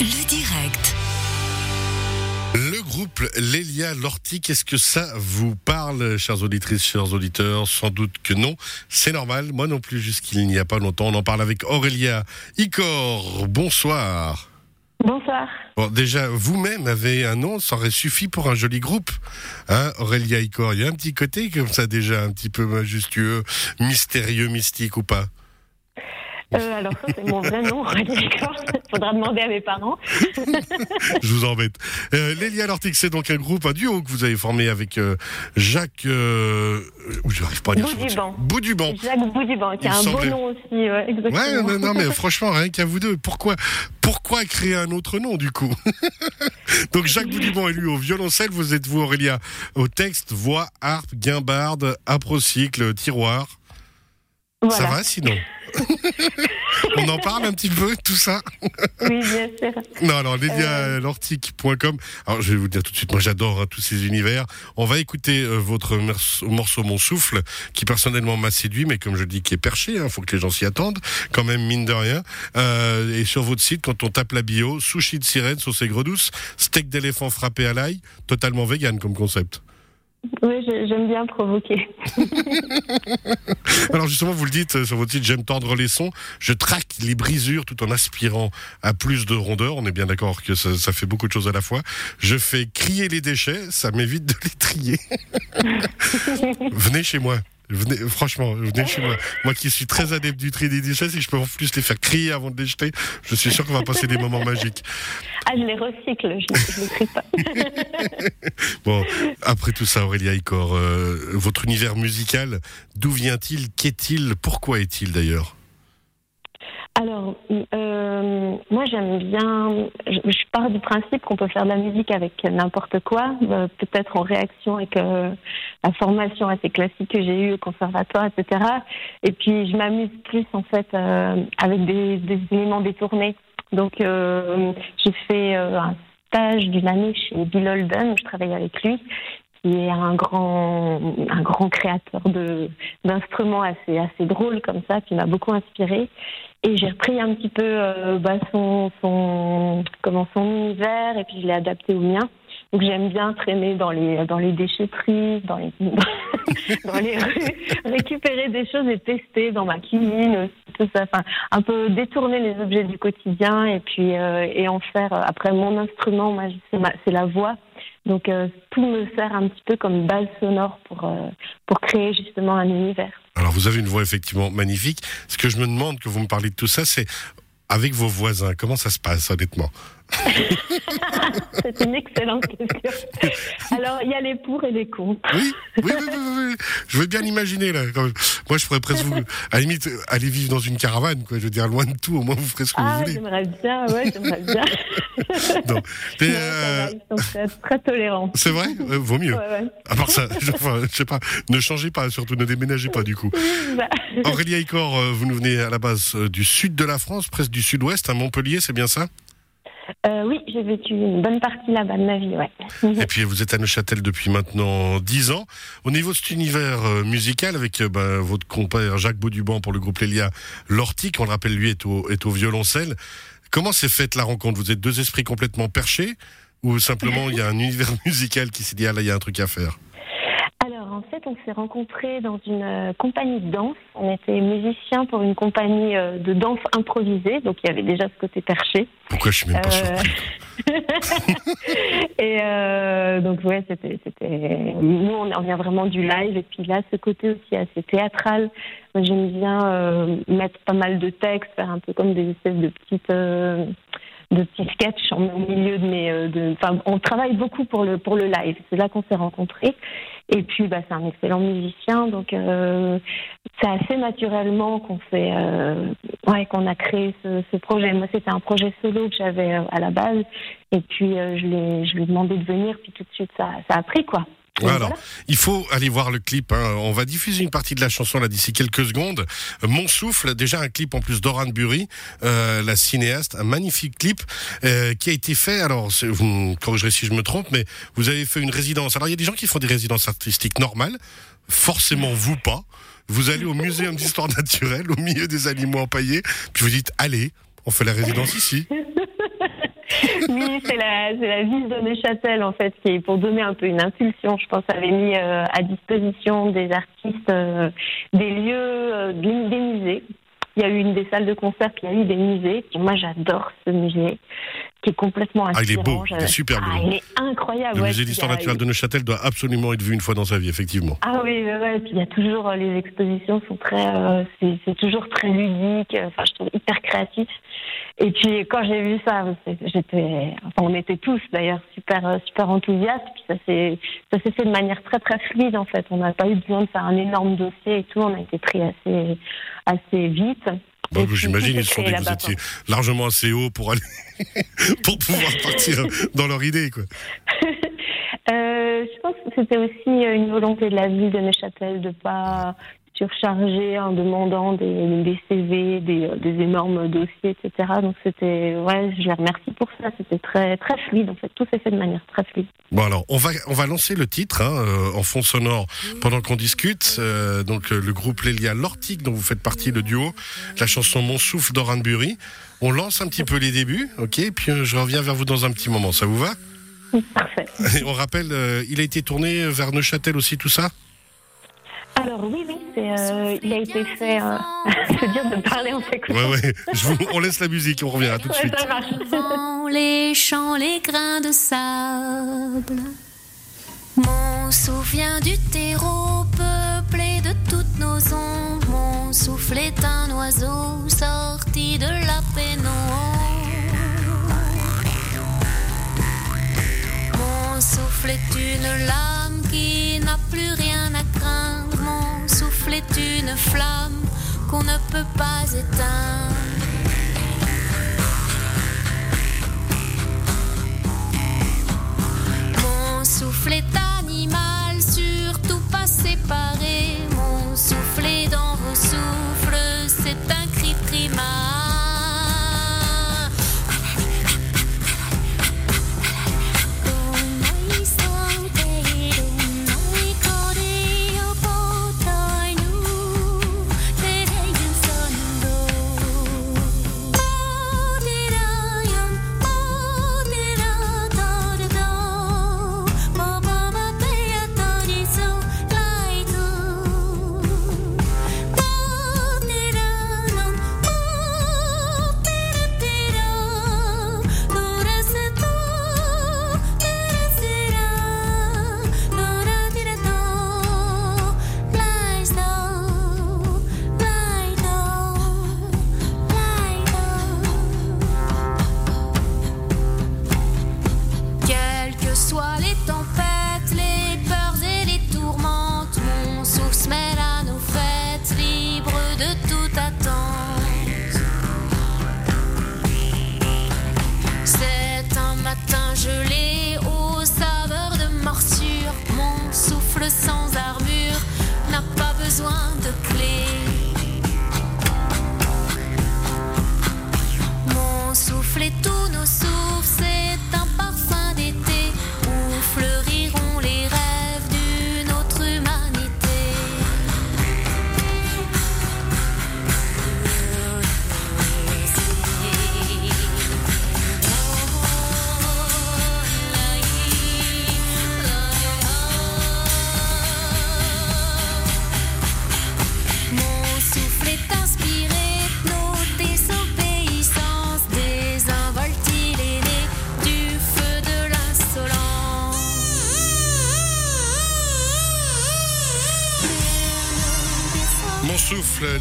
Le direct. Le groupe Lélia Lorty, qu'est-ce que ça vous parle, chères auditrices, chers auditeurs? Sans doute que non. C'est normal, moi non plus, jusqu'il n'y a pas longtemps. On en parle avec Aurélia Icor. Bonsoir. Bonsoir. Bon, déjà, vous-même avez un nom, ça aurait suffi pour un joli groupe. Hein, Aurélia Icor, il y a un petit côté comme ça déjà, un petit peu majestueux, mystérieux, mystique ou pas? Euh, alors ça, c'est mon vrai nom, Aurélie. Faudra demander à mes parents. Je vous embête. Euh, Lélia Lortic, c'est donc un groupe, un duo que vous avez formé avec euh, Jacques. Euh, où j'arrive pas à nom. Bouduban. Bouduban. Jacques Bouduban, qui a un semblait. beau nom aussi, ouais, exactement. Ouais, non, non, mais franchement, rien qu'à vous deux. Pourquoi, pourquoi créer un autre nom, du coup? Donc, Jacques Bouduban est lui au violoncelle. Vous êtes vous, Aurélia, au texte, voix, harpe, guimbarde, aprocycle, tiroir. Voilà. Ça va sinon On en parle un petit peu, tout ça Oui, bien sûr. Non, alors, lélialortic.com. Alors, je vais vous dire tout de suite, moi j'adore hein, tous ces univers. On va écouter euh, votre morceau Mon Souffle, qui personnellement m'a séduit, mais comme je dis, qui est perché, il faut que les gens s'y attendent, quand même, mine de rien. Euh, et sur votre site, quand on tape la bio, sushi de sirène, sauce aigre douce, steak d'éléphant frappé à l'ail, totalement vegan comme concept. Oui, j'aime bien provoquer. Alors justement, vous le dites euh, sur votre site, j'aime tordre les sons, je traque les brisures tout en aspirant à plus de rondeur. On est bien d'accord que ça, ça fait beaucoup de choses à la fois. Je fais crier les déchets, ça m'évite de les trier. venez chez moi. Venez, franchement, venez chez moi. Moi qui suis très adepte du tri des déchets, si je peux en plus les faire crier avant de les jeter, je suis sûr qu'on va passer des moments magiques. Ah, je les recycle, je je les trie pas. Bon, après tout ça, Aurélia Icor, euh, votre univers musical, d'où vient-il Qu'est-il Pourquoi est-il d'ailleurs? Alors, euh, moi j'aime bien, je, je pars du principe qu'on peut faire de la musique avec n'importe quoi, euh, peut-être en réaction avec euh, la formation assez classique que j'ai eue au conservatoire, etc. Et puis je m'amuse plus en fait euh, avec des, des éléments détournés. Donc euh, j'ai fait euh, un stage d'une année chez Bill Holden, je travaillais avec lui qui est un grand, un grand créateur d'instruments assez assez drôles comme ça, qui m'a beaucoup inspiré. Et j'ai repris un petit peu euh, bah, son son comment son univers et puis je l'ai adapté au mien. Donc j'aime bien traîner dans les dans les déchetteries, dans les dans les rues, récupérer des choses et tester dans ma cuisine tout ça. Enfin, un peu détourner les objets du quotidien et puis euh, et en faire euh, après mon instrument. Moi, c'est la voix. Donc euh, tout me sert un petit peu comme base sonore pour euh, pour créer justement un univers. Vous avez une voix effectivement magnifique. Ce que je me demande que vous me parlez de tout ça, c'est avec vos voisins, comment ça se passe honnêtement? C'est une excellente question. Alors il y a les pour et les contre. oui oui, oui, oui. Je veux bien l'imaginer là. Moi, je pourrais presque vous, à la limite, aller vivre dans une caravane, quoi. Je veux dire, loin de tout, au moins vous ferez ce que Ah, vous voulez. j'aimerais bien, ouais, j'aimerais bien. Non. Mais, euh, ils sont très, tolérants. c'est vrai, Euh, vaut mieux. Ouais, ouais. À part ça, je, enfin, je sais pas, ne changez pas, surtout ne déménagez pas du coup. Bah, Aurélia Icor, euh, vous nous venez à la base euh, du sud de la France, presque du sud-ouest, à Montpellier, c'est bien ça? Euh, oui, j'ai vécu une bonne partie là-bas de ma vie, ouais. Et puis vous êtes à Neuchâtel depuis maintenant 10 ans. Au niveau de cet univers euh, musical, avec euh, bah, votre compère Jacques Bauduban pour le groupe Lélia Lortic, on le rappelle, lui est au, est au violoncelle. Comment s'est faite la rencontre? Vous êtes deux esprits complètement perchés ou simplement il y a un univers musical qui s'est dit ah là il y a un truc à faire? En fait, on s'est rencontrés dans une euh, compagnie de danse. On était musiciens pour une compagnie euh, de danse improvisée, donc il y avait déjà ce côté perché. Pourquoi je suis même pas Euh, surpris et donc, ouais, c'était, c'était. Nous, on vient vraiment du live, et puis là, ce côté aussi assez théâtral. Moi, j'aime bien mettre pas mal de textes, faire un peu comme des espèces de petites. De petits sketchs en- au milieu de mes. euh, de- on travaille beaucoup pour le pour le live. C'est là qu'on s'est rencontrés. Et puis, bah, c'est un excellent musicien, donc euh, c'est assez naturellement qu'on fait, euh, ouais, qu'on a créé ce, ce projet. Moi, c'était un projet solo que j'avais euh, à la base, et puis euh, je l'ai, je lui ai demandé de venir, puis tout de suite ça, ça a pris quoi. Donc, Alors, voilà. il faut aller voir le clip. hein. On va diffuser une partie de la chanson là d'ici quelques secondes. Euh, Mon souffle, déjà un clip en plus d'Oran Bury, euh, la cinéaste, un magnifique clip euh, qui a été fait. Alors, c'est- vous me corrigerez si je me trompe, mais vous avez fait une résidence. Alors, il y a des gens qui font des résidences artistiques normales. Forcément, vous pas. Vous allez au muséum d'histoire naturelle, au milieu des animaux empaillés, puis vous dites allez, on fait la résidence ici. oui, c'est la, la, ville de Neuchâtel, en fait, qui pour donner un peu une impulsion, je pense, avait mis euh, à disposition des artistes euh, des lieux, euh, des musées. Il y a eu une des salles de concert, puis il y a eu des musées. moi, j'adore ce musée, qui est complètement inspirant. Ah, il est beau, il est super beau. Ah, il est incroyable. Le musée d'histoire naturelle de Neuchâtel doit absolument être vu une fois dans sa vie, effectivement. Ah oui, ouais, puis il y a toujours, euh, les expositions sont très, euh, c'est toujours très ludique, enfin, je trouve hyper créatif. Et puis, quand j'ai vu ça, j'étais, enfin, on était tous d'ailleurs super, euh, super enthousiastes, puis ça s'est, ça s'est fait de manière très, très fluide, en fait. On n'a pas eu besoin de faire un énorme dossier et tout, on a été pris assez, assez vite. J'imagine ils se sont dit que vous étiez largement assez haut pour aller pour pouvoir partir dans leur idée, quoi. Euh, je pense que c'était aussi une volonté de la ville de Neuchâtel de pas surchargé en demandant des, des CV, des, des, énormes dossiers, etc. Donc c'était, ouais, je les remercie pour ça. C'était très très fluide. En fait, tout s'est fait de manière très fluide. Bon alors, on va on va lancer le titre hein, euh, en fond sonore pendant qu'on discute. Euh, donc euh, le groupe Lélia Lortic, dont vous faites partie, le duo, la chanson Mon souffle d'Oran Bury. On lance un petit peu les débuts, ok Puis je reviens vers vous dans un petit moment. Ça vous va? Parfait. on rappelle, il a été tourné vers Neuchâtel aussi, tout ça? Alors oui, oui, euh, il a été fait. Euh, c'est dur de parler en s'écoutant. Ouais, ouais. on laisse la musique, on revient à tout de suite. les champs, les grains de sable. Mon souvient du terreau peuplé de toutes nos ombres. Mon souffle est un oiseau sorti de la pénombre. Mon souffle est une lame est une flamme qu'on ne peut pas éteindre. Mon souffle est animal, surtout pas séparé. Mon souffle est dans vos souffles,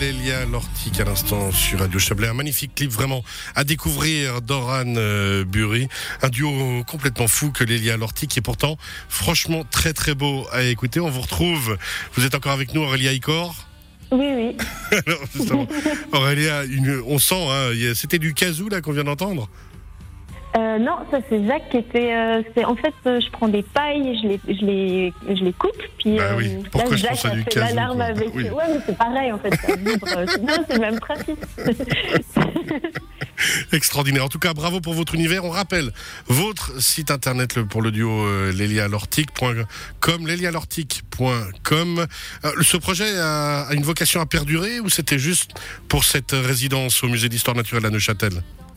Lélia Lortic à l'instant sur Radio Chablais. Un magnifique clip vraiment à découvrir d'Oran euh, Bury. Un duo complètement fou que Lélia Lortic est pourtant franchement très très beau à écouter. On vous retrouve. Vous êtes encore avec nous Aurélia Icor? Oui, oui. Alors, Aurélia, on sent, hein, c'était du kazoo là qu'on vient d'entendre? Euh, non, ça c'est Jacques qui était. Euh, en fait, euh, je prends des pailles, je les, je les, je les coupe, puis bah oui. Pourquoi je à du fait l'alarme avec. Oui. Ouais, mais c'est pareil en fait, ça vibre. non, c'est le même principe. Extraordinaire. En tout cas, bravo pour votre univers. On rappelle votre site internet pour le duo lelialortic.com, lelialortic.com. Ce projet a, a, une vocation à perdurer ou c'était juste pour cette résidence au musée d'histoire naturelle à Neuchâtel?